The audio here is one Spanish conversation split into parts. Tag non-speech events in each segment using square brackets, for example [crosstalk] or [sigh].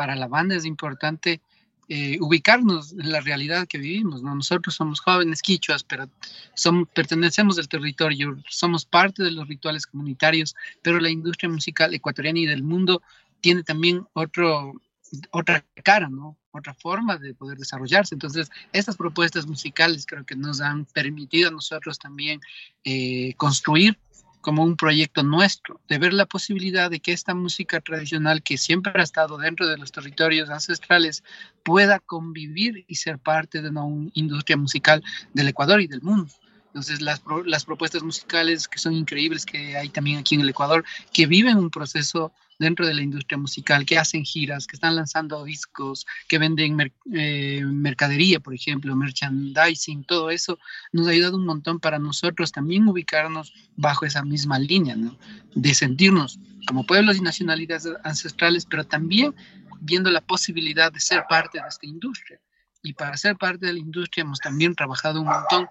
para la banda es importante eh, ubicarnos en la realidad que vivimos. ¿no? Nosotros somos jóvenes quichuas, pero somos, pertenecemos al territorio, somos parte de los rituales comunitarios, pero la industria musical ecuatoriana y del mundo tiene también otro, otra cara, ¿no? otra forma de poder desarrollarse. Entonces, estas propuestas musicales creo que nos han permitido a nosotros también eh, construir como un proyecto nuestro, de ver la posibilidad de que esta música tradicional que siempre ha estado dentro de los territorios ancestrales pueda convivir y ser parte de una industria musical del Ecuador y del mundo. Entonces, las, las propuestas musicales que son increíbles que hay también aquí en el Ecuador, que viven un proceso dentro de la industria musical, que hacen giras, que están lanzando discos, que venden eh, mercadería, por ejemplo, merchandising, todo eso nos ha ayudado un montón para nosotros también ubicarnos bajo esa misma línea, ¿no? De sentirnos como pueblos y nacionalidades ancestrales, pero también viendo la posibilidad de ser parte de esta industria. Y para ser parte de la industria hemos también trabajado un montón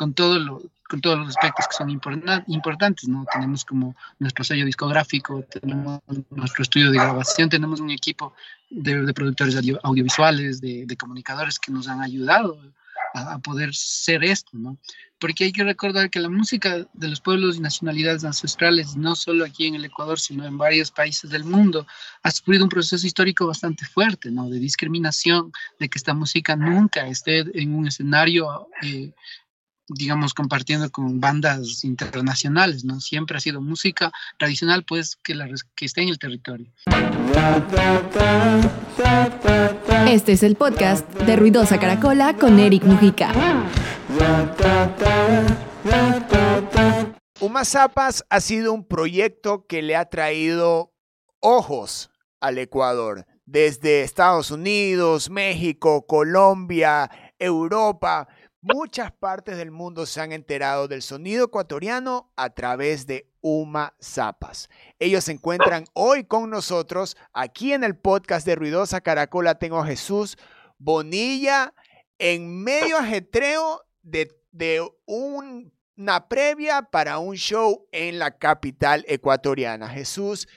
con, todo lo, con todos los aspectos que son importantes, ¿no? Tenemos como nuestro sello discográfico, tenemos nuestro estudio de grabación, tenemos un equipo de, productores audiovisuales, de, comunicadores que nos han ayudado a, poder ser esto, ¿no? Porque hay que recordar que la música de los pueblos y nacionalidades ancestrales, no solo aquí en el Ecuador, sino en varios países del mundo, ha sufrido un proceso histórico bastante fuerte, ¿no? De discriminación, de que esta música nunca esté en un escenario eh, digamos, compartiendo con bandas internacionales, ¿no? Siempre ha sido música tradicional, pues, que, la, que esté en el territorio. Este es el podcast de Ruidosa Caracola con Eric Mujica. Zapas ha sido un proyecto que le ha traído ojos al Ecuador, desde Estados Unidos, México, Colombia, Europa Muchas partes del mundo se han enterado del sonido ecuatoriano a través de Uma Zapas. Ellos se encuentran hoy con nosotros aquí en el podcast de Ruidosa Caracola. Tengo a Jesús Bonilla en medio ajetreo de, una previa para un show en la capital ecuatoriana. Jesús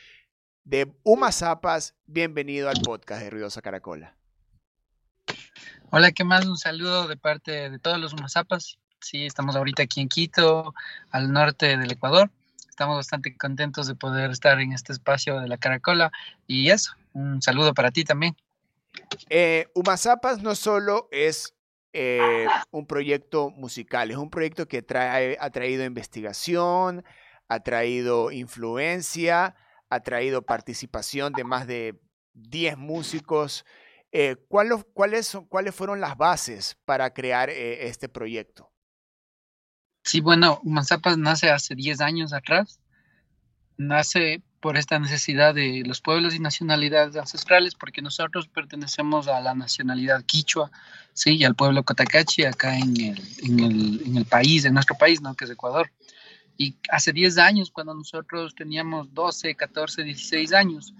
de Uma Zapas, bienvenido al podcast de Ruidosa Caracola. Hola, ¿qué más? Un saludo de parte de todos los Mazapas. Sí, estamos ahorita aquí en Quito, al norte del Ecuador. Estamos bastante contentos de poder estar en este espacio de la Caracola. Y eso, un saludo para ti también. Eh, Umazapas no solo es eh, un proyecto musical, es un proyecto que trae, ha traído investigación, ha traído influencia, ha traído participación de más de 10 músicos eh, ¿cuáles, ¿Cuáles fueron las bases para crear eh, este proyecto? Sí, bueno, Manzapas nace hace 10 años atrás. Nace por esta necesidad de los pueblos y nacionalidades ancestrales, porque nosotros pertenecemos a la nacionalidad quichua, sí, y al pueblo cotacachi acá en el, en el, en el país, en nuestro país, ¿no? que es Ecuador. Y hace 10 años, cuando nosotros teníamos 12, 14, 16 años,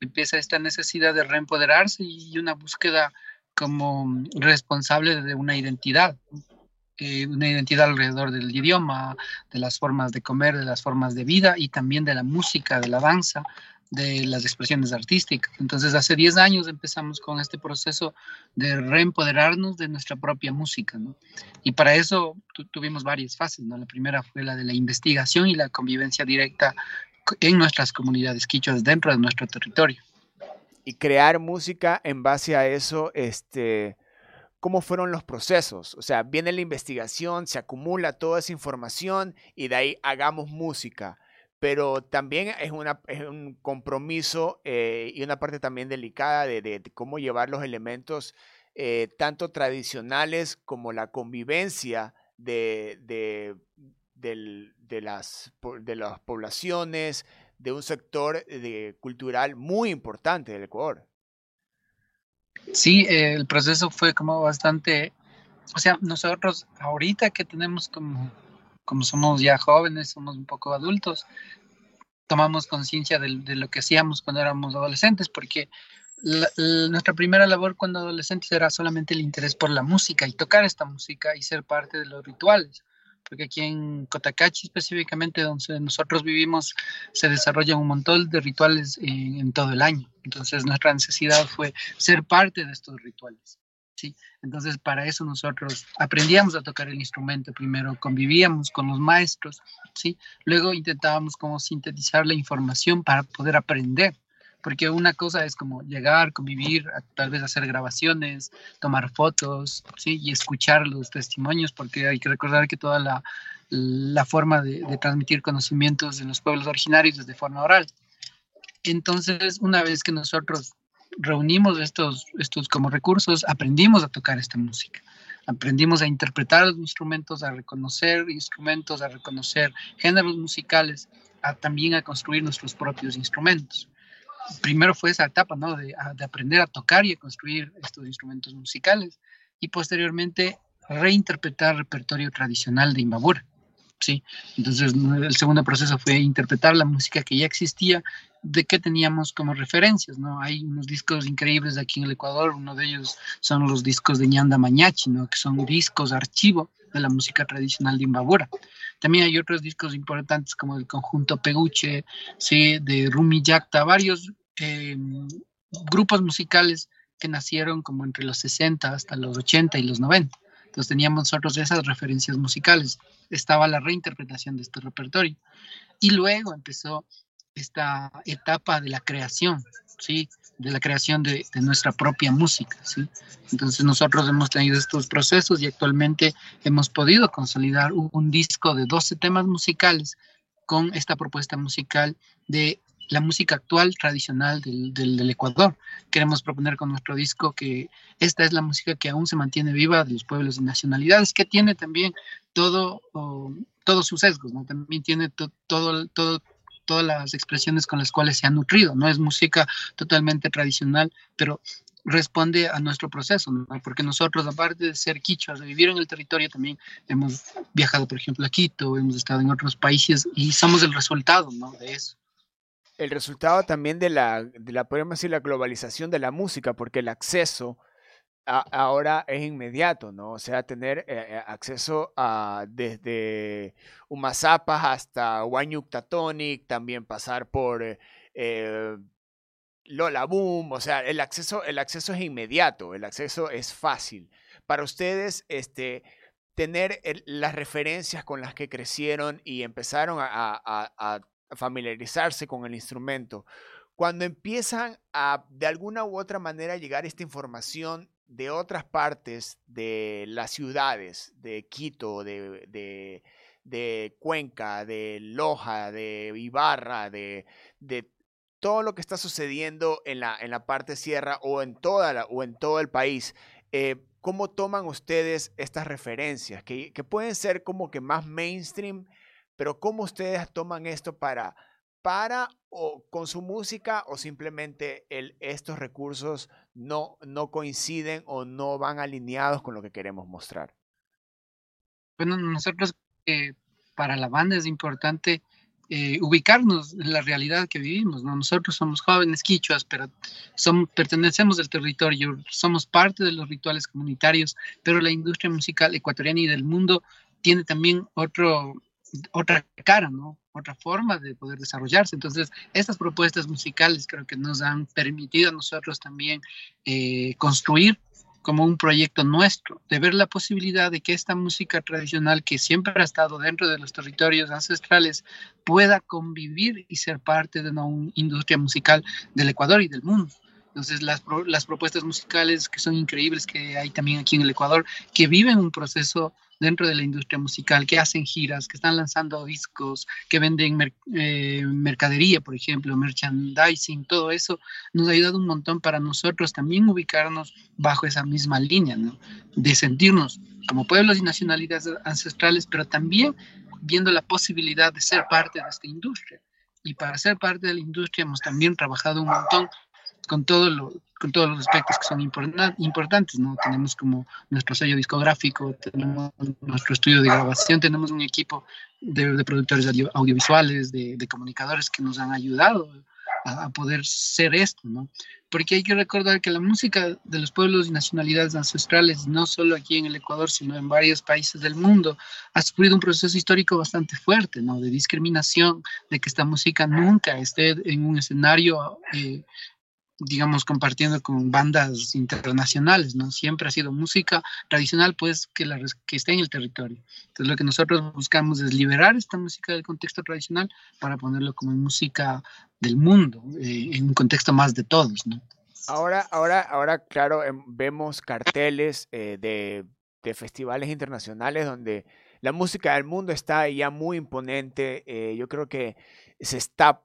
empieza esta necesidad de reempoderarse y una búsqueda como responsable de una identidad, eh, una identidad alrededor del idioma, de las formas de comer, de las formas de vida y también de la música, de la danza, de las expresiones artísticas. Entonces, hace 10 años empezamos con este proceso de reempoderarnos de nuestra propia música. Y para eso tuvimos varias fases, ¿no? La primera fue la de la investigación y la convivencia directa en nuestras comunidades quichuas dentro de nuestro territorio. Y crear música en base a eso, este, ¿cómo fueron los procesos? O sea, viene la investigación, se acumula toda esa información y de ahí hagamos música. Pero también es, una, un compromiso eh, y una parte también delicada de, cómo llevar los elementos eh, tanto tradicionales como la convivencia de, de, las, de las poblaciones, de un sector de, cultural muy importante del Ecuador. Sí, el proceso fue como bastante, o sea, nosotros ahorita que tenemos como, como somos ya jóvenes, somos un poco adultos, tomamos conciencia de, lo que hacíamos cuando éramos adolescentes, porque nuestra primera labor cuando adolescentes era solamente el interés por la música y tocar esta música y ser parte de los rituales porque aquí en Cotacachi específicamente, donde nosotros vivimos, se desarrollan un montón de rituales en, todo el año. Entonces nuestra necesidad fue ser parte de estos rituales. ¿sí? Entonces para eso nosotros aprendíamos a tocar el instrumento primero, convivíamos con los maestros, ¿sí? luego intentábamos como sintetizar la información para poder aprender porque una cosa es como llegar, convivir, tal vez hacer grabaciones, tomar fotos, ¿sí? Y escuchar los testimonios, porque hay que recordar que toda la, la forma de, de, transmitir conocimientos en los pueblos originarios es de forma oral. Entonces, una vez que nosotros reunimos estos, estos como recursos, aprendimos a tocar esta música. Aprendimos a interpretar los instrumentos, a reconocer instrumentos, a reconocer géneros musicales, a, también a construir nuestros propios instrumentos primero fue esa etapa, ¿no? De, de, aprender a tocar y a construir estos instrumentos musicales y posteriormente reinterpretar repertorio tradicional de Imbabura, ¿sí? Entonces el segundo proceso fue interpretar la música que ya existía, de qué teníamos como referencias, ¿no? Hay unos discos increíbles aquí en el Ecuador, uno de ellos son los discos de Ñanda Mañachi, ¿no? Que son discos archivo de la música tradicional de Imbabura. También hay otros discos importantes como el conjunto Peguche, ¿sí? de Rumi Yakta, varios eh, grupos musicales que nacieron como entre los 60 hasta los 80 y los 90. Entonces teníamos nosotros esas referencias musicales. Estaba la reinterpretación de este repertorio. Y luego empezó esta etapa de la creación, ¿sí? De la creación de, nuestra propia música. ¿sí? Entonces nosotros hemos tenido estos procesos y actualmente hemos podido consolidar un, disco de 12 temas musicales con esta propuesta musical de la música actual tradicional del, Ecuador. Queremos proponer con nuestro disco que esta es la música que aún se mantiene viva de los pueblos y nacionalidades, que tiene también todo, todos sus sesgos, ¿no? también tiene todo, todo, todas las expresiones con las cuales se ha nutrido. No es música totalmente tradicional, pero responde a nuestro proceso, porque nosotros, aparte de ser quichuas, de vivir en el territorio, también hemos viajado, por ejemplo, a Quito, hemos estado en otros países y somos el resultado ¿no? de eso. El resultado también de la, de la, podemos decir, la globalización de la música, porque el acceso ahora es inmediato, ¿no? O sea, tener eh, eh, acceso a desde Umazapas hasta Huayuctatonic, también pasar por eh, Lola Boom, o sea, el acceso, el acceso es inmediato, el acceso es fácil. Para ustedes, este, tener las referencias con las que crecieron y empezaron a familiarizarse con el instrumento, cuando empiezan a de alguna u otra manera llegar esta información de otras partes de las ciudades, de Quito, de, de, Cuenca, de Loja, de Ibarra, de, de, todo lo que está sucediendo en la, en la parte sierra o en, toda o en todo el país. Eh, ¿Cómo toman ustedes estas referencias? Que, que pueden ser como que más mainstream, pero ¿cómo ustedes toman esto para para o con su música o simplemente estos recursos no, no coinciden o no van alineados con lo que queremos mostrar? Bueno, nosotros eh, para la banda es importante eh, ubicarnos en la realidad que vivimos. ¿no? Nosotros somos jóvenes quichuas, pero pertenecemos al territorio, somos parte de los rituales comunitarios, pero la industria musical ecuatoriana y del mundo tiene también otro, otra cara, ¿no? Otra forma de poder desarrollarse. Entonces, estas propuestas musicales creo que nos han permitido a nosotros también eh, construir como un proyecto nuestro, de ver la posibilidad de que esta música tradicional que siempre ha estado dentro de los territorios ancestrales pueda convivir y ser parte de una industria musical del Ecuador y del mundo. Entonces, las propuestas musicales que son increíbles que hay también aquí en el Ecuador, que viven un proceso dentro de la industria musical, que hacen giras, que están lanzando discos, que venden eh, mercadería, por ejemplo, merchandising, todo eso nos ha ayudado un montón para nosotros también ubicarnos bajo esa misma línea, ¿no? de sentirnos como pueblos y nacionalidades ancestrales, pero también viendo la posibilidad de ser parte de esta industria. Y para ser parte de la industria hemos también trabajado un montón con, todo lo, con todos los aspectos que son importantes, ¿no? Tenemos como nuestro sello discográfico, tenemos nuestro estudio de grabación, tenemos un equipo de, productores audiovisuales, de, comunicadores que nos han ayudado a, poder ser esto, ¿no? Porque hay que recordar que la música de los pueblos y nacionalidades ancestrales, no solo aquí en el Ecuador, sino en varios países del mundo, ha sufrido un proceso histórico bastante fuerte, ¿no? De discriminación, de que esta música nunca esté en un escenario eh, digamos, compartiendo con bandas internacionales, ¿no? Siempre ha sido música tradicional, pues, que, la, que esté en el territorio. Entonces, lo que nosotros buscamos es liberar esta música del contexto tradicional para ponerlo como música del mundo, eh, en un contexto más de todos, ¿no? Ahora, ahora, ahora, claro, em, vemos carteles eh, de, de, festivales internacionales donde la música del mundo está ya muy imponente. Eh, yo creo que se está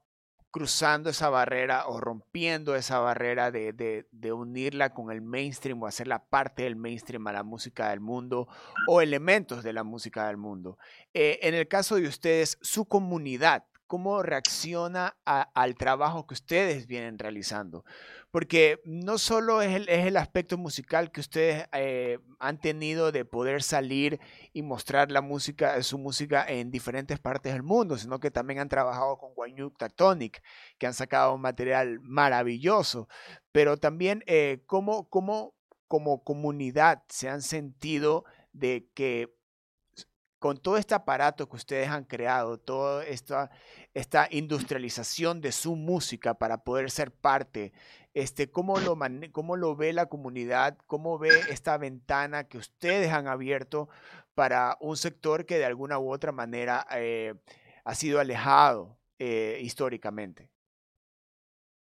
cruzando esa barrera o rompiendo esa barrera de, unirla con el mainstream o hacerla parte del mainstream a la música del mundo o elementos de la música del mundo. Eh, en el caso de ustedes, su comunidad, ¿cómo reacciona al trabajo que ustedes vienen realizando? porque no solo es el, aspecto musical que ustedes eh, han tenido de poder salir y mostrar la música, su música en diferentes partes del mundo, sino que también han trabajado con Guanyuk Tactonic, que han sacado un material maravilloso, pero también eh, cómo, cómo como comunidad se han sentido de que con todo este aparato que ustedes han creado, toda esta, industrialización de su música para poder ser parte, este, ¿cómo, lo ¿cómo lo ve la comunidad? ¿Cómo ve esta ventana que ustedes han abierto para un sector que de alguna u otra manera eh, ha sido alejado eh, históricamente?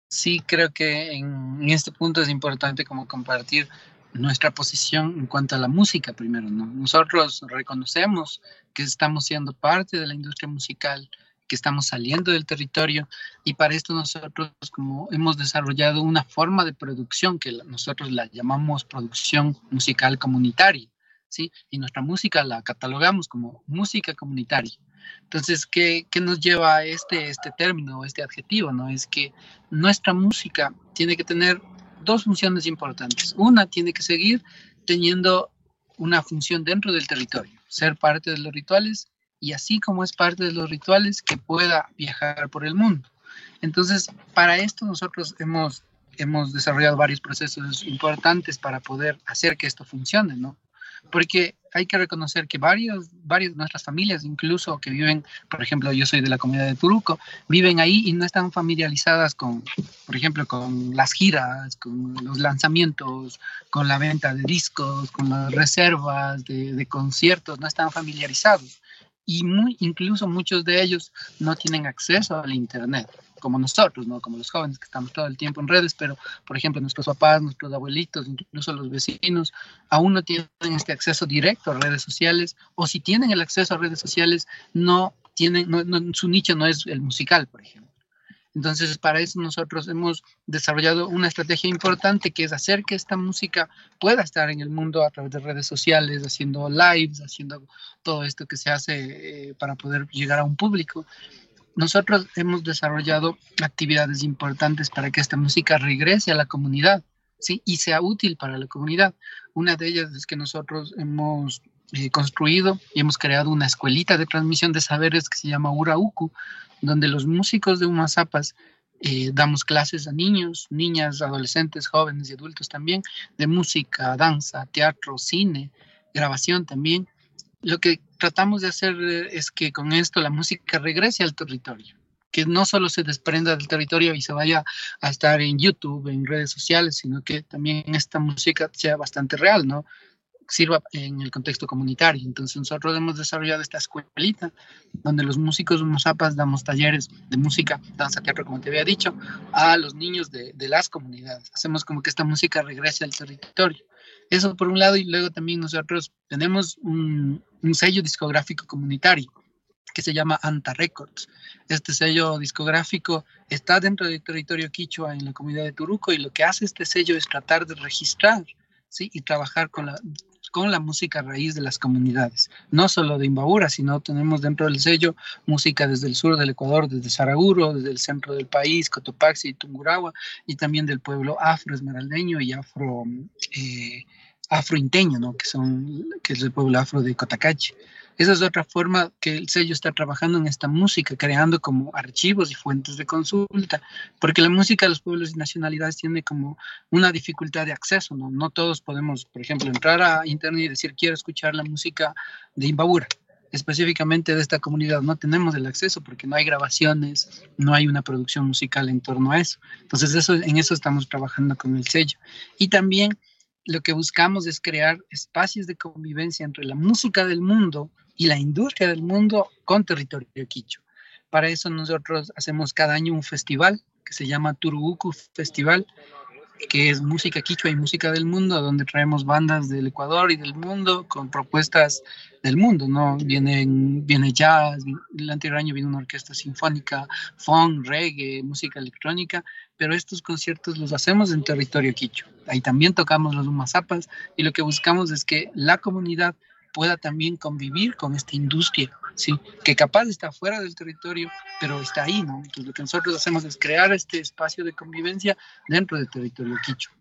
Sí, creo que en, en este punto es importante como compartir nuestra posición en cuanto a la música primero, ¿no? Nosotros reconocemos que estamos siendo parte de la industria musical, que estamos saliendo del territorio y para esto nosotros como hemos desarrollado una forma de producción que nosotros la llamamos producción musical comunitaria, ¿sí? Y nuestra música la catalogamos como música comunitaria. Entonces, ¿qué, qué nos lleva este, este término, este adjetivo? ¿no? Es que nuestra música tiene que tener dos funciones importantes. Una tiene que seguir teniendo una función dentro del territorio, ser parte de los rituales y así como es parte de los rituales que pueda viajar por el mundo. Entonces, para esto nosotros hemos, hemos desarrollado varios procesos importantes para poder hacer que esto funcione, ¿no? Porque hay que reconocer que varios, varias de nuestras familias, incluso que viven, por ejemplo, yo soy de la comunidad de Turuco, viven ahí y no están familiarizadas con, por ejemplo, con las giras, con los lanzamientos, con la venta de discos, con las reservas de, de conciertos, no están familiarizados. Y muy, incluso muchos de ellos no tienen acceso al Internet como nosotros, ¿no? Como los jóvenes que estamos todo el tiempo en redes, pero por ejemplo nuestros papás, nuestros abuelitos, incluso los vecinos, aún no tienen este acceso directo a redes sociales, o si tienen el acceso a redes sociales, no tienen, no, su nicho no es el musical, por ejemplo. Entonces, para eso nosotros hemos desarrollado una estrategia importante que es hacer que esta música pueda estar en el mundo a través de redes sociales, haciendo lives, haciendo todo esto que se hace eh, para poder llegar a un público nosotros hemos desarrollado actividades importantes para que esta música regrese a la comunidad ¿sí? y sea útil para la comunidad. Una de ellas es que nosotros hemos eh, construido y hemos creado una escuelita de transmisión de saberes que se llama Urauku, donde los músicos de Umazapas eh, damos clases a niños, niñas, adolescentes, jóvenes y adultos también, de música, danza, teatro, cine, grabación también. Lo que tratamos de hacer eh, es que con esto la música regrese al territorio, que no solo se desprenda del territorio y se vaya a estar en YouTube, en redes sociales, sino que también esta música sea bastante real, ¿no? Sirva en el contexto comunitario. Entonces nosotros hemos desarrollado esta escuelita donde los músicos zapas damos talleres de música, danza, teatro, como te había dicho, a los niños de, de las comunidades. Hacemos como que esta música regrese al territorio. Eso por un lado y luego también nosotros tenemos un, un sello discográfico comunitario que se llama Anta Records. Este sello discográfico está dentro del territorio quichua en la comunidad de Turuco y lo que hace este sello es tratar de registrar ¿sí? y trabajar con la, con la música raíz de las comunidades, no solo de Imbabura, sino tenemos dentro del sello música desde el sur del Ecuador, desde Saraguro, desde el centro del país, Cotopaxi y Tungurahua, y también del pueblo afro esmeraldeño y afro... Eh, afrointeño, ¿no? que, son, que es el pueblo afro de Cotacachi. Esa es otra forma que el sello está trabajando en esta música, creando como archivos y fuentes de consulta, porque la música de los pueblos y nacionalidades tiene como una dificultad de acceso, ¿no? No todos podemos, por ejemplo, entrar a internet y decir quiero escuchar la música de Imbabura, específicamente de esta comunidad. No tenemos el acceso porque no hay grabaciones, no hay una producción musical en torno a eso. Entonces, eso, en eso estamos trabajando con el sello. Y también lo que buscamos es crear espacios de convivencia entre la música del mundo y la industria del mundo con territorio quicho. Para eso nosotros hacemos cada año un festival que se llama Turuuku Festival, que es música quichua y música del mundo, donde traemos bandas del Ecuador y del mundo con propuestas del mundo, ¿no? Vienen, viene jazz, el anterior año vino una orquesta sinfónica, funk, reggae, música electrónica, pero estos conciertos los hacemos en territorio quichua. Ahí también tocamos los umazapas y lo que buscamos es que la comunidad pueda también convivir con esta industria, ¿sí? que capaz está fuera del territorio, pero está ahí, ¿no? Entonces lo que nosotros hacemos es crear este espacio de convivencia dentro del territorio quicho.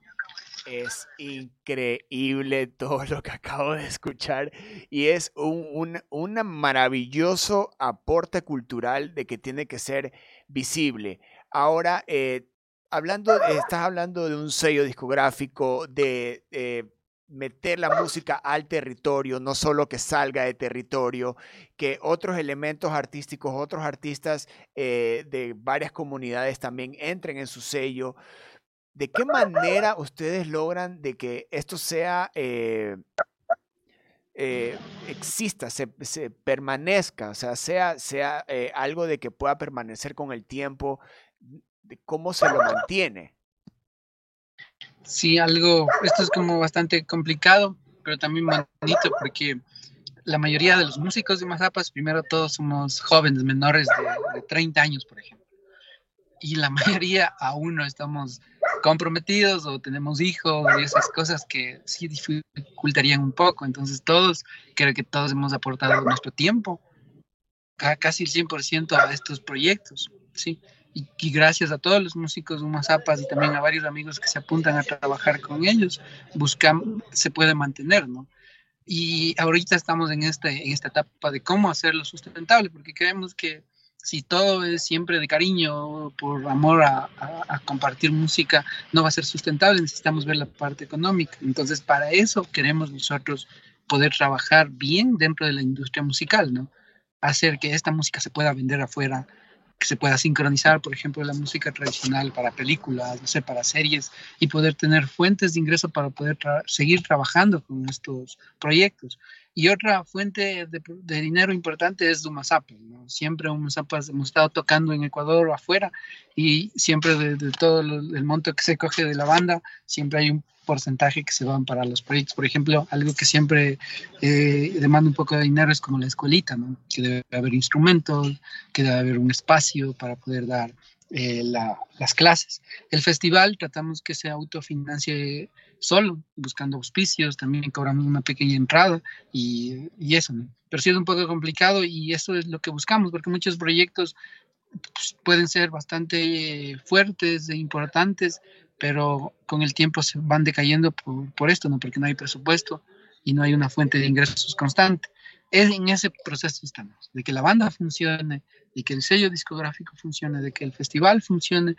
Es increíble todo lo que acabo de escuchar y es un, un, maravilloso aporte cultural de que tiene que ser visible. Ahora, eh, hablando, estás hablando de un sello discográfico, de eh, meter la música al territorio, no solo que salga de territorio, que otros elementos artísticos, otros artistas eh, de varias comunidades también entren en su sello. ¿De qué manera ustedes logran de que esto sea, eh, eh, exista, se, permanezca, o sea, sea, sea algo de que pueda permanecer con el tiempo? ¿Cómo se lo mantiene? Sí, algo, esto es como bastante complicado, pero también bonito porque la mayoría de los músicos de Mazapas, primero todos somos jóvenes, menores de, 30 años, por ejemplo. Y la [laughs] mayoría aún no estamos comprometidos o tenemos hijos y esas cosas que sí dificultarían un poco. Entonces todos, creo que todos hemos aportado nuestro tiempo, casi el 100% a estos proyectos, ¿sí? Y, gracias a todos los músicos de Umazapas y también a varios amigos que se apuntan a trabajar con ellos, buscan, se puede mantener, ¿no? Y ahorita estamos en, este, en esta etapa de cómo hacerlo sustentable, porque creemos que si todo es siempre de cariño, por amor a, a, compartir música, no va a ser sustentable, necesitamos ver la parte económica. Entonces, para eso queremos nosotros poder trabajar bien dentro de la industria musical, ¿no? Hacer que esta música se pueda vender afuera, que se pueda sincronizar, por ejemplo, la música tradicional para películas, no sé, para series, y poder tener fuentes de ingreso para poder seguir trabajando con estos proyectos. Y otra fuente de, dinero importante es Dumazapas, ¿no? Siempre Dumazapas hemos estado tocando en Ecuador o afuera, y siempre de, de todo el monto que se coge de la banda, siempre hay un porcentaje que se van para los proyectos. Por ejemplo, algo que siempre eh, demanda un poco de dinero es como la escuelita, ¿no? Que debe haber instrumentos, que debe haber un espacio para poder dar eh, las clases. El festival tratamos que se autofinancie solo, buscando auspicios, también cobramos una pequeña entrada y, eso, ¿no? Pero sí es un poco complicado y eso es lo que buscamos, porque muchos proyectos pues, pueden ser bastante fuertes e importantes, pero con el tiempo se van decayendo por, esto, ¿no? Porque no hay presupuesto y no hay una fuente de ingresos constante. Es en ese proceso estamos, de que la banda funcione, de que el sello discográfico funcione, de que el festival funcione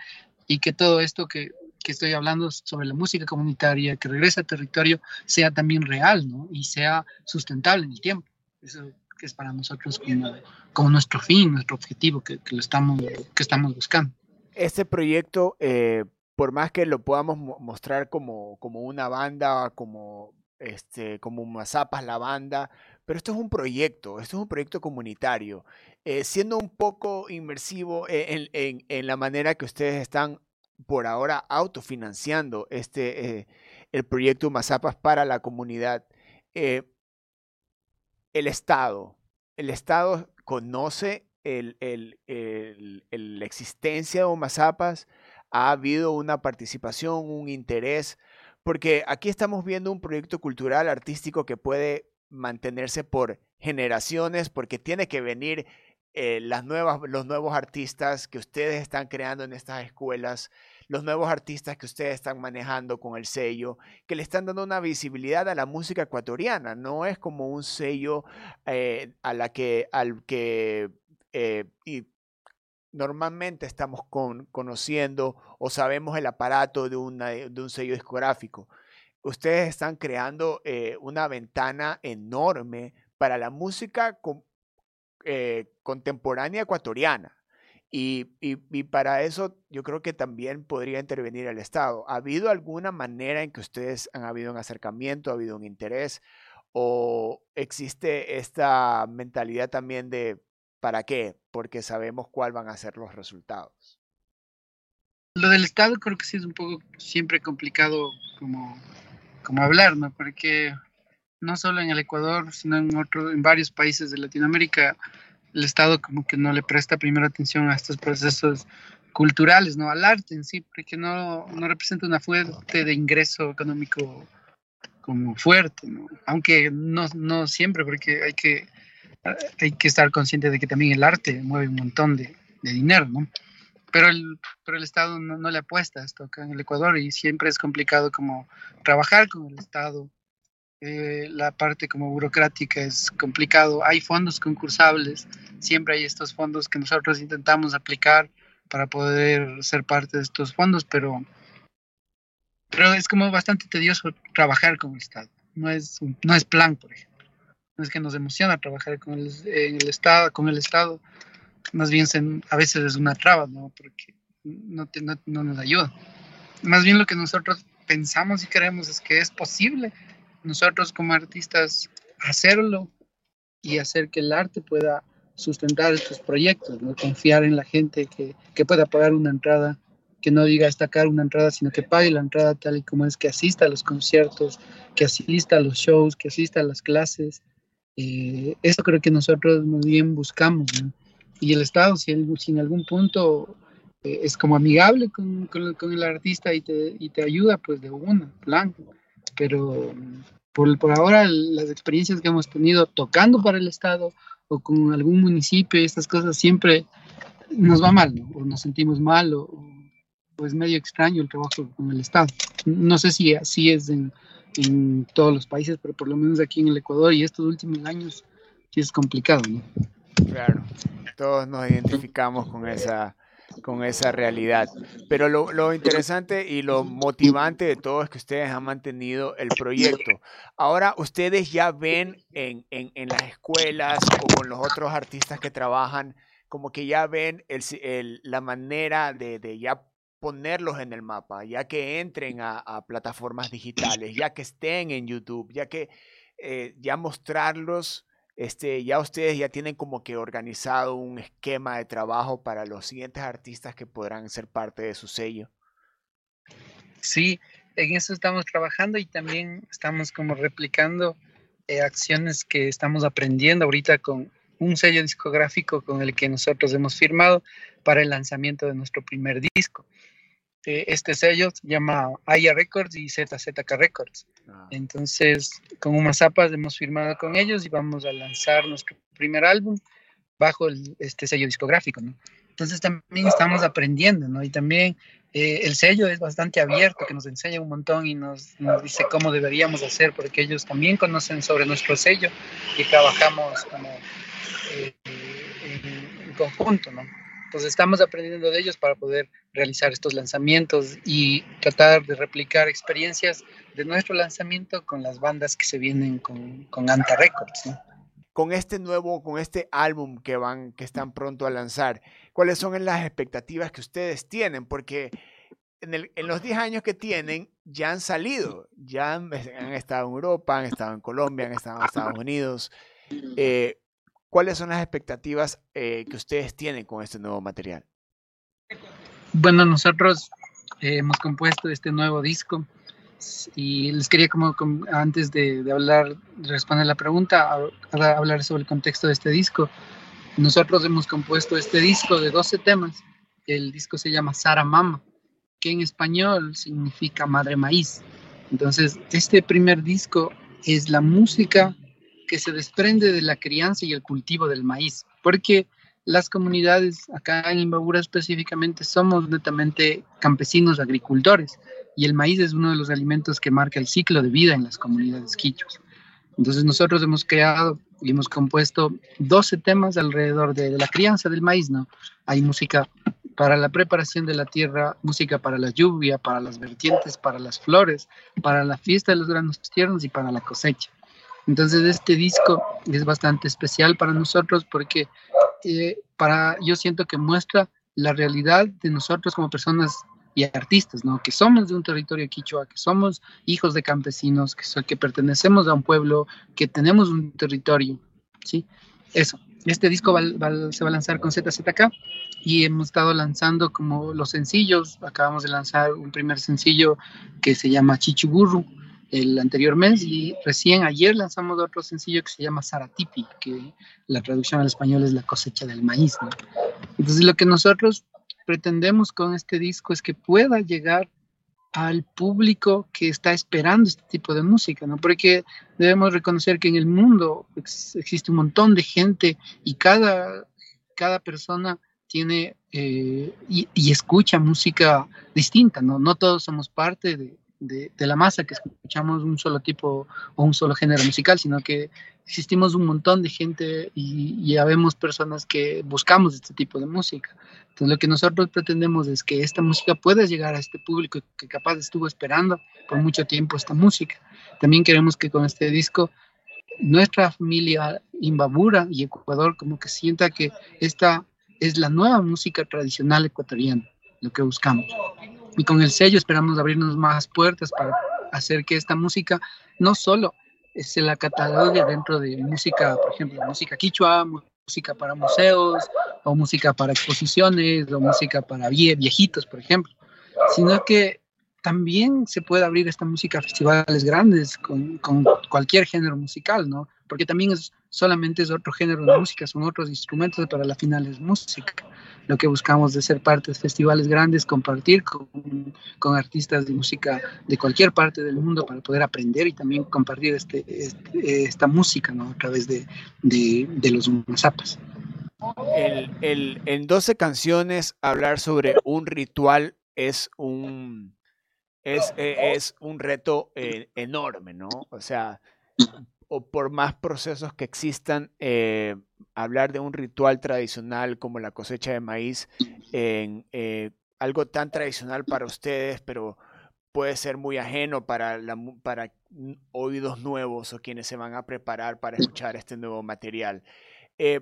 y que todo esto que, que estoy hablando sobre la música comunitaria, que regresa al territorio, sea también real, ¿no? Y sea sustentable en el tiempo. Eso que es para nosotros como, como nuestro fin, nuestro objetivo que, que, lo estamos, que estamos buscando. Este proyecto eh, por más que lo podamos mostrar como, como una banda, como, este, como Mazapas la banda, pero esto es un proyecto, esto es un proyecto comunitario, eh, siendo un poco inmersivo en, en, en, la manera que ustedes están por ahora autofinanciando este, eh, el proyecto Mazapas para la comunidad. Eh, el Estado, el Estado conoce el, el, la existencia de Mazapas, ha habido una participación, un interés, porque aquí estamos viendo un proyecto cultural, artístico que puede mantenerse por generaciones, porque tiene que venir eh, las nuevas, los nuevos artistas que ustedes están creando en estas escuelas, los nuevos artistas que ustedes están manejando con el sello, que le están dando una visibilidad a la música ecuatoriana. No es como un sello eh, a la que, al que eh, y normalmente estamos con, conociendo o sabemos el aparato de, una, de un sello discográfico. Ustedes están creando eh, una ventana enorme para la música contemporánea ecuatoriana. Y, y, para eso yo creo que también podría intervenir el Estado. ¿Ha habido alguna manera en que ustedes han habido un acercamiento, ha habido un interés o existe esta mentalidad también de ¿para qué? Porque sabemos cuáles van a ser los resultados. Lo del Estado creo que sí es un poco siempre complicado como, como hablar, ¿no? Porque no solo en el Ecuador, sino en, otro, en varios países de Latinoamérica el Estado como que no le presta primera atención a estos procesos culturales, ¿no? Al arte en sí, porque no, no representa una fuente de ingreso económico como fuerte, ¿no? Aunque no, no siempre, porque hay que, hay que estar consciente de que también el arte mueve un montón de, de dinero, ¿no? Pero el, pero el Estado no, no, le apuesta a esto acá en el Ecuador y siempre es complicado como trabajar con el Estado eh, la parte como burocrática es complicado. Hay fondos concursables, siempre hay estos fondos que nosotros intentamos aplicar para poder ser parte de estos fondos, pero, pero es como bastante tedioso trabajar con el Estado. No es, no es plan, por ejemplo. Es que nos emociona trabajar con el, en el Estado, con el Estado. Más bien a veces es una traba, ¿no? Porque no, no, no nos ayuda. Más bien lo que nosotros pensamos y queremos es que es posible nosotros como artistas hacerlo y hacer que el arte pueda sustentar estos proyectos, ¿no? confiar en la gente que, que pueda pagar una entrada, que no diga destacar una entrada, sino que pague la entrada tal y como es, que asista a los conciertos, que asista a los shows, que asista a las clases. Eh, eso creo que nosotros muy bien buscamos. Y el Estado, si, en algún punto eh, es como amigable con, con, el artista y te, y te ayuda, pues de una, plan. Pero por, ahora las experiencias que hemos tenido tocando para el Estado o con algún municipio y estas cosas siempre nos va mal, o nos sentimos mal, o, es medio extraño el trabajo con el Estado. No sé si así es en, en, todos los países, pero por lo menos aquí en el Ecuador y estos últimos años sí es complicado. ¿no? Claro, todos nos identificamos con esa con esa realidad. Pero lo, interesante y lo motivante de todo es que ustedes han mantenido el proyecto. Ahora ustedes ya ven en, las escuelas o con los otros artistas que trabajan, como que ya ven la manera de, ya ponerlos en el mapa, ya que entren a, plataformas digitales, ya que estén en YouTube, ya que eh, ya mostrarlos este, ya ustedes ya tienen como que organizado un esquema de trabajo para los siguientes artistas que podrán ser parte de su sello. Sí, en eso estamos trabajando y también estamos como replicando eh, acciones que estamos aprendiendo ahorita con un sello discográfico con el que nosotros hemos firmado para el lanzamiento de nuestro primer disco. Este, este sello se llama Aya Records y ZZK Records. Ah. Entonces, con unas zapas hemos firmado con ellos y vamos a lanzar nuestro primer álbum bajo este sello discográfico, ¿no? Entonces también estamos aprendiendo, ¿no? Y también eh, el sello es bastante abierto, que nos enseña un montón y nos, nos, dice cómo deberíamos hacer, porque ellos también conocen sobre nuestro sello y trabajamos como eh, en conjunto, ¿no? Entonces estamos aprendiendo de ellos para poder realizar estos lanzamientos y tratar de replicar experiencias de nuestro lanzamiento con las bandas que se vienen con, con Anta Records. Con este nuevo, con este álbum que van, que están pronto a lanzar, ¿cuáles son las expectativas que ustedes tienen? Porque en, el, en los 10 años que tienen ya han salido, ya han, estado en Europa, han estado en Colombia, han estado en Estados Unidos. Eh, ¿Cuáles son las expectativas eh, que ustedes tienen con este nuevo material? Bueno, nosotros eh, hemos compuesto este nuevo disco y les quería como, antes de, hablar, de responder la pregunta, hablar sobre el contexto de este disco. Nosotros hemos compuesto este disco de 12 temas. El disco se llama Sara Mama, que en español significa madre maíz. Entonces, este primer disco es la música que se desprende de la crianza y el cultivo del maíz, porque las comunidades acá en Imbabura específicamente somos netamente campesinos agricultores y el maíz es uno de los alimentos que marca el ciclo de vida en las comunidades quichos. Entonces nosotros hemos creado y hemos compuesto 12 temas alrededor de, la crianza del maíz, ¿no? Hay música para la preparación de la tierra, música para la lluvia, para las vertientes, para las flores, para la fiesta de los granos tiernos y para la cosecha. Entonces este disco es bastante especial para nosotros porque eh, para, yo siento que muestra la realidad de nosotros como personas y artistas, ¿no? Que somos de un territorio quichua, que somos hijos de campesinos, que, que pertenecemos a un pueblo, que tenemos un territorio, ¿sí? Eso. Este disco se va a lanzar con ZZK y hemos estado lanzando como los sencillos. Acabamos de lanzar un primer sencillo que se llama Chichiburru, el anterior mes y recién ayer lanzamos otro sencillo que se llama Saratipi, que la traducción al español es la cosecha del maíz. Entonces lo que nosotros pretendemos con este disco es que pueda llegar al público que está esperando este tipo de música, ¿no? Porque debemos reconocer que en el mundo existe un montón de gente y cada, cada persona tiene eh, y, y, escucha música distinta, ¿no? No todos somos parte de, de, la masa que escuchamos un solo tipo o un solo género musical, sino que existimos un montón de gente y, y habemos personas que buscamos este tipo de música. Entonces lo que nosotros pretendemos es que esta música pueda llegar a este público que capaz estuvo esperando por mucho tiempo esta música. También queremos que con este disco nuestra familia Imbabura y Ecuador como que sienta que esta es la nueva música tradicional ecuatoriana, lo que buscamos y con el sello esperamos abrirnos más puertas para hacer que esta música no solo se la catalogue dentro de música, por ejemplo, música quichua, música para museos, o música para exposiciones, o música para viejitos, por ejemplo, sino que también se puede abrir esta música a festivales grandes con, con cualquier género musical, ¿no? Porque también es solamente es otro género de música, son otros instrumentos, para la final es música lo que buscamos de ser parte de festivales grandes, compartir con, con, artistas de música de cualquier parte del mundo para poder aprender y también compartir este, este esta música ¿no? a través de, de, los mazapas. El, el, en 12 canciones hablar sobre un ritual es un, es, es un reto eh, enorme, ¿no? O sea, o por más procesos que existan, eh, hablar de un ritual tradicional como la cosecha de maíz, eh, algo tan tradicional para ustedes, pero puede ser muy ajeno para oídos nuevos o quienes se van a preparar para escuchar este nuevo material. Eh,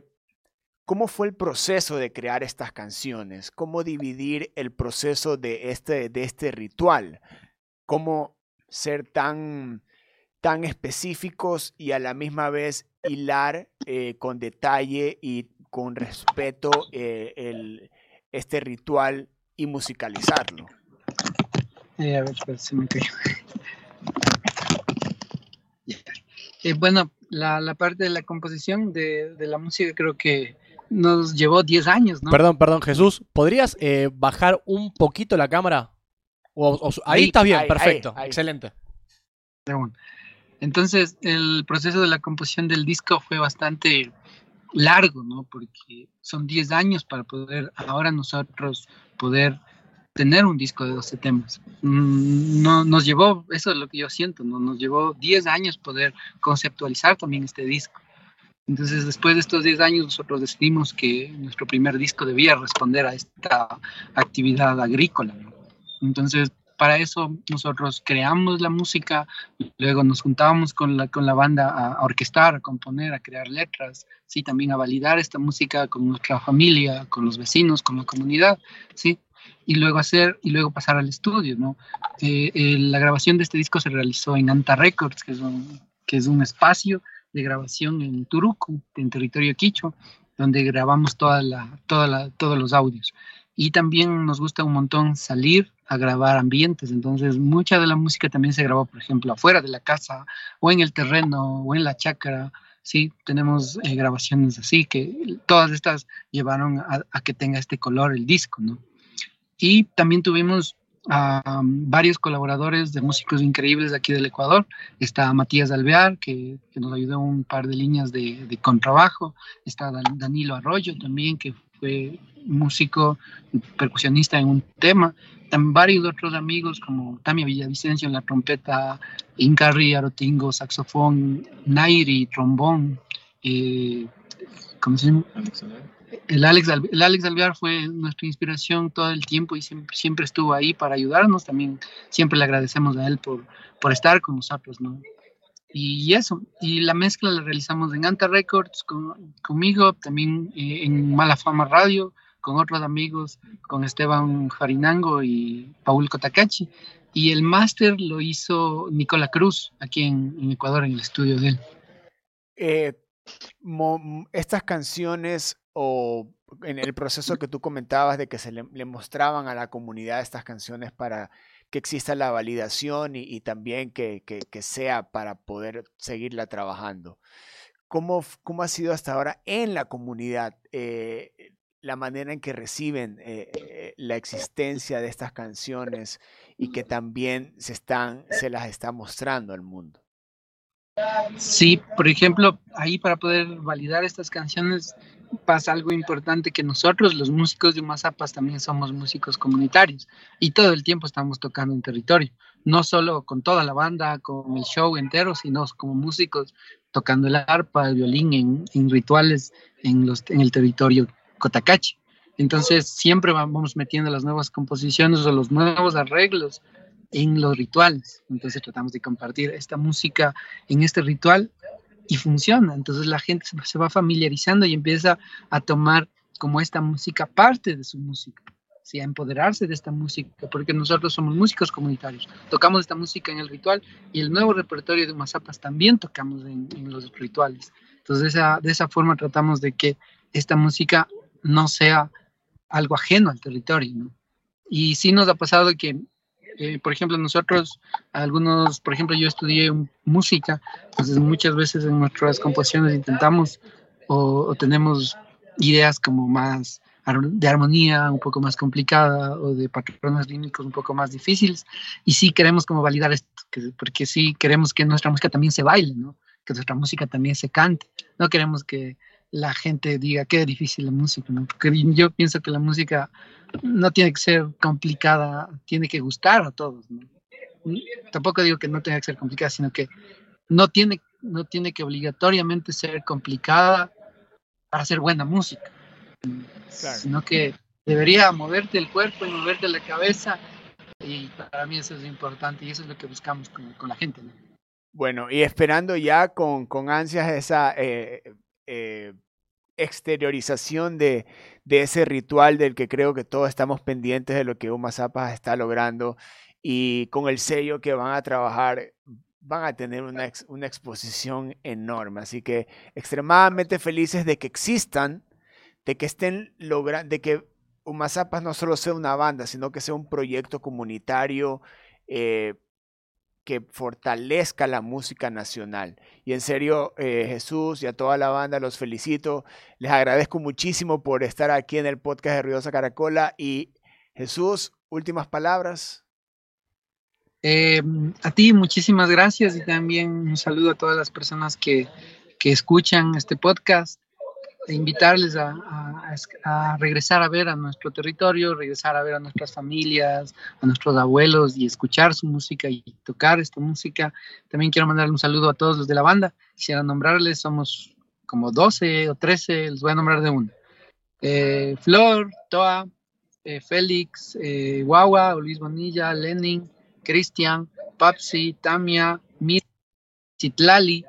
¿Cómo fue el proceso de crear estas canciones? ¿Cómo dividir el proceso de este, de este ritual? ¿Cómo ser tan tan específicos y a la misma vez hilar eh, con detalle y con respeto eh, el, este ritual y musicalizarlo. Eh, a ver, se me cayó. bueno, la, la, parte de la composición de, de, la música creo que nos llevó 10 años, ¿no? Perdón, perdón, Jesús, ¿podrías bajar un poquito la cámara? ahí, está bien, perfecto, excelente. Entonces, el proceso de la composición del disco fue bastante largo, ¿no? Porque son 10 años para poder ahora nosotros poder tener un disco de 12 temas. Mm, no, nos llevó, eso es lo que yo siento, ¿no? nos llevó 10 años poder conceptualizar también este disco. Entonces, después de estos 10 años, nosotros decidimos que nuestro primer disco debía responder a esta actividad agrícola. ¿no? Entonces, para eso nosotros creamos la música, luego nos juntábamos con la, con la banda a, orquestar, a componer, a crear letras, sí, también a validar esta música con nuestra familia, con los vecinos, con la comunidad, sí, y luego hacer y luego pasar al estudio, ¿no? Eh, eh, la grabación de este disco se realizó en Anta Records, que es un, que es un espacio de grabación en Turucu, en territorio quicho, donde grabamos toda la, toda la, todos los audios. Y también nos gusta un montón salir a grabar ambientes, entonces mucha de la música también se grabó, por ejemplo, afuera de la casa o en el terreno o en la chacra, sí, tenemos eh, grabaciones así que todas estas llevaron a, que tenga este color el disco, ¿no? Y también tuvimos a varios colaboradores de músicos increíbles aquí del Ecuador. Está Matías Alvear, que, nos ayudó un par de líneas de contrabajo. Está Danilo Arroyo también, que fue músico, percusionista en un tema. También varios otros amigos como Tamia Villavicencio en la trompeta, Incarri Arotingo, saxofón, Nairi, trombón. Eh, ¿cómo se llama? el Alex, el Alex Alvear fue nuestra inspiración todo el tiempo y siempre, siempre estuvo ahí para ayudarnos. También siempre le agradecemos a él por, por estar con nosotros, ¿no? Y eso, y la mezcla la realizamos en Anta Records conmigo, también eh, en Mala Fama Radio, con otros amigos, con Esteban Farinango y Paul Kotakachi. Y el máster lo hizo Nicola Cruz, aquí en, Ecuador, en el estudio de él. Eh, estas canciones o en el proceso que tú comentabas de que se le, mostraban a la comunidad estas canciones para que exista la validación y, también que, sea para poder seguirla trabajando. ¿Cómo, ¿Cómo, ha sido hasta ahora en la comunidad eh, la manera en que reciben eh, eh, la existencia de estas canciones y que también se, están, se las está mostrando al mundo? Sí, por ejemplo, ahí para poder validar estas canciones pasa algo importante que nosotros, los músicos de Mazapas, también somos músicos comunitarios y todo el tiempo estamos tocando en territorio, no solo con toda la banda, con el show entero, sino como músicos tocando el arpa, el violín en, rituales en, el territorio Cotacachi. Entonces siempre vamos metiendo las nuevas composiciones o los nuevos arreglos en los rituales. Entonces tratamos de compartir esta música en este ritual y funciona. Entonces la gente se va familiarizando y empieza a tomar como esta música parte de su música, ¿sí? a empoderarse de esta música, porque nosotros somos músicos comunitarios. Tocamos esta música en el ritual y el nuevo repertorio de Mazapas también tocamos en, los rituales. Entonces de esa forma tratamos de que esta música no sea algo ajeno al territorio. Y sí nos ha pasado que eh, por ejemplo, nosotros, algunos, por ejemplo, yo estudié música, entonces muchas veces en nuestras composiciones intentamos o, tenemos ideas como más de armonía un poco más complicada o de patrones rítmicos un poco más difíciles y sí queremos como validar esto, porque sí queremos que nuestra música también se baile, ¿no? que nuestra música también se cante, no queremos que la gente diga qué difícil la música, ¿no? porque yo pienso que la música no tiene que ser complicada, tiene que gustar a todos. Tampoco digo que no tenga que ser complicada, sino que no tiene, no tiene que obligatoriamente ser complicada para hacer buena música, sino que debería moverte el cuerpo y moverte la cabeza y para mí eso es importante y eso es lo que buscamos con, la gente. Bueno, y esperando ya con, con ansias esa eh, eh, exteriorización de, ese ritual del que creo que todos estamos pendientes de lo que Uma Zapas está logrando y con el sello que van a trabajar van a tener una, una exposición enorme. Así que extremadamente felices de que existan, de que estén logrando, de que Uma Zapas no solo sea una banda, sino que sea un proyecto comunitario eh, que fortalezca la música nacional. Y en serio, eh, Jesús y a toda la banda los felicito. Les agradezco muchísimo por estar aquí en el podcast de Ruidosa Caracola. Y Jesús, últimas palabras. Eh, a ti muchísimas gracias y también un saludo a todas las personas que, que escuchan este podcast invitarles a, regresar a ver a nuestro territorio, regresar a ver a nuestras familias, a nuestros abuelos y escuchar su música y tocar esta música. También quiero mandarle un saludo a todos los de la banda. Quisiera nombrarles, somos como 12 o 13, les voy a nombrar de uno. Eh, Flor, Toa, eh, Félix, eh, Guagua, Luis Bonilla, Lenin, Cristian, Papsi, Tamia, Mir, Citlali,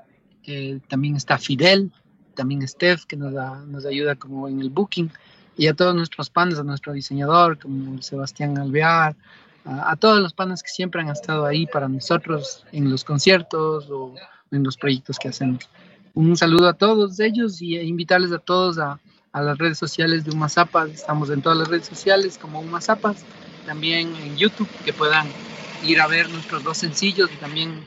también está Fidel, también Steph, que nos, nos ayuda como en el booking, y a todos nuestros panes, a nuestro diseñador, como Sebastián Alvear, a, todos los panes que siempre han estado ahí para nosotros en los conciertos o en los proyectos que hacemos. Un saludo a todos ellos y invitarles a todos a, a las redes sociales de Umazapas. Estamos en todas las redes sociales como Umazapas, también en YouTube, que puedan ir a ver nuestros dos sencillos y también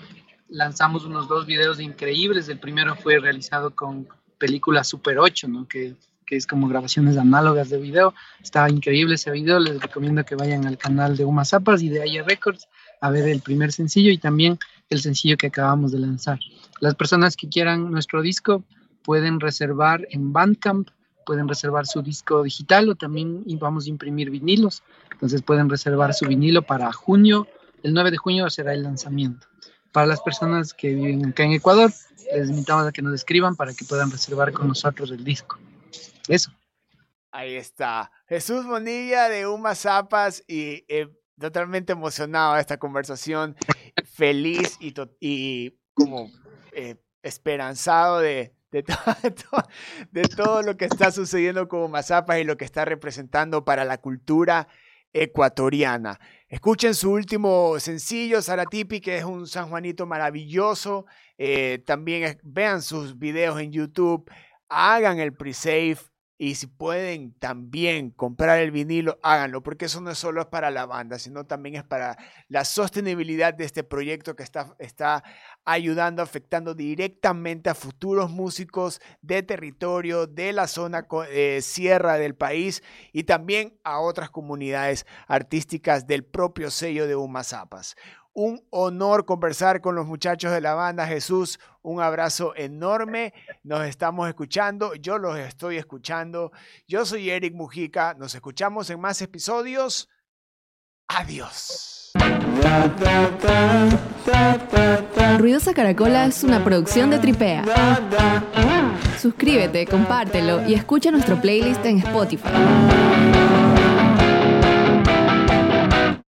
lanzamos unos dos videos increíbles. El primero fue realizado con película Super 8, ¿no? que, que es como grabaciones análogas de video. Está increíble ese video, les recomiendo que vayan al canal de Uma Zapas y de Aya Records a ver el primer sencillo y también el sencillo que acabamos de lanzar. Las personas que quieran nuestro disco pueden reservar en Bandcamp, pueden reservar su disco digital o también vamos a imprimir vinilos. Entonces pueden reservar su vinilo para junio. El 9 de junio será el lanzamiento. Para las personas que viven acá en Ecuador, les invitamos a que nos escriban para que puedan reservar con nosotros el disco. Eso. Ahí está. Jesús Monilla de Uma Zapas y eh, totalmente emocionado de esta conversación, feliz y, y como eh, esperanzado de, de, [laughs] de, todo lo que está sucediendo con Uma Zapas y lo que está representando para la cultura ecuatoriana. Escuchen su último sencillo, Saratipi, que es un San Juanito maravilloso. Eh, también vean sus videos en YouTube, hagan el pre-save y si pueden también comprar el vinilo, háganlo, porque eso no es solo para la banda, sino también es para la sostenibilidad de este proyecto que está, está ayudando, afectando directamente a futuros músicos de territorio, de la zona eh, sierra del país y también a otras comunidades artísticas del propio sello de Umazapas un honor conversar con los muchachos de la banda. Jesús, un abrazo enorme. Nos estamos escuchando, yo los estoy escuchando. Yo soy Eric Mujica. Nos escuchamos en más episodios. Adiós. Ruidosa Caracola es una producción de Tripea. Suscríbete, compártelo y escucha nuestro playlist en Spotify.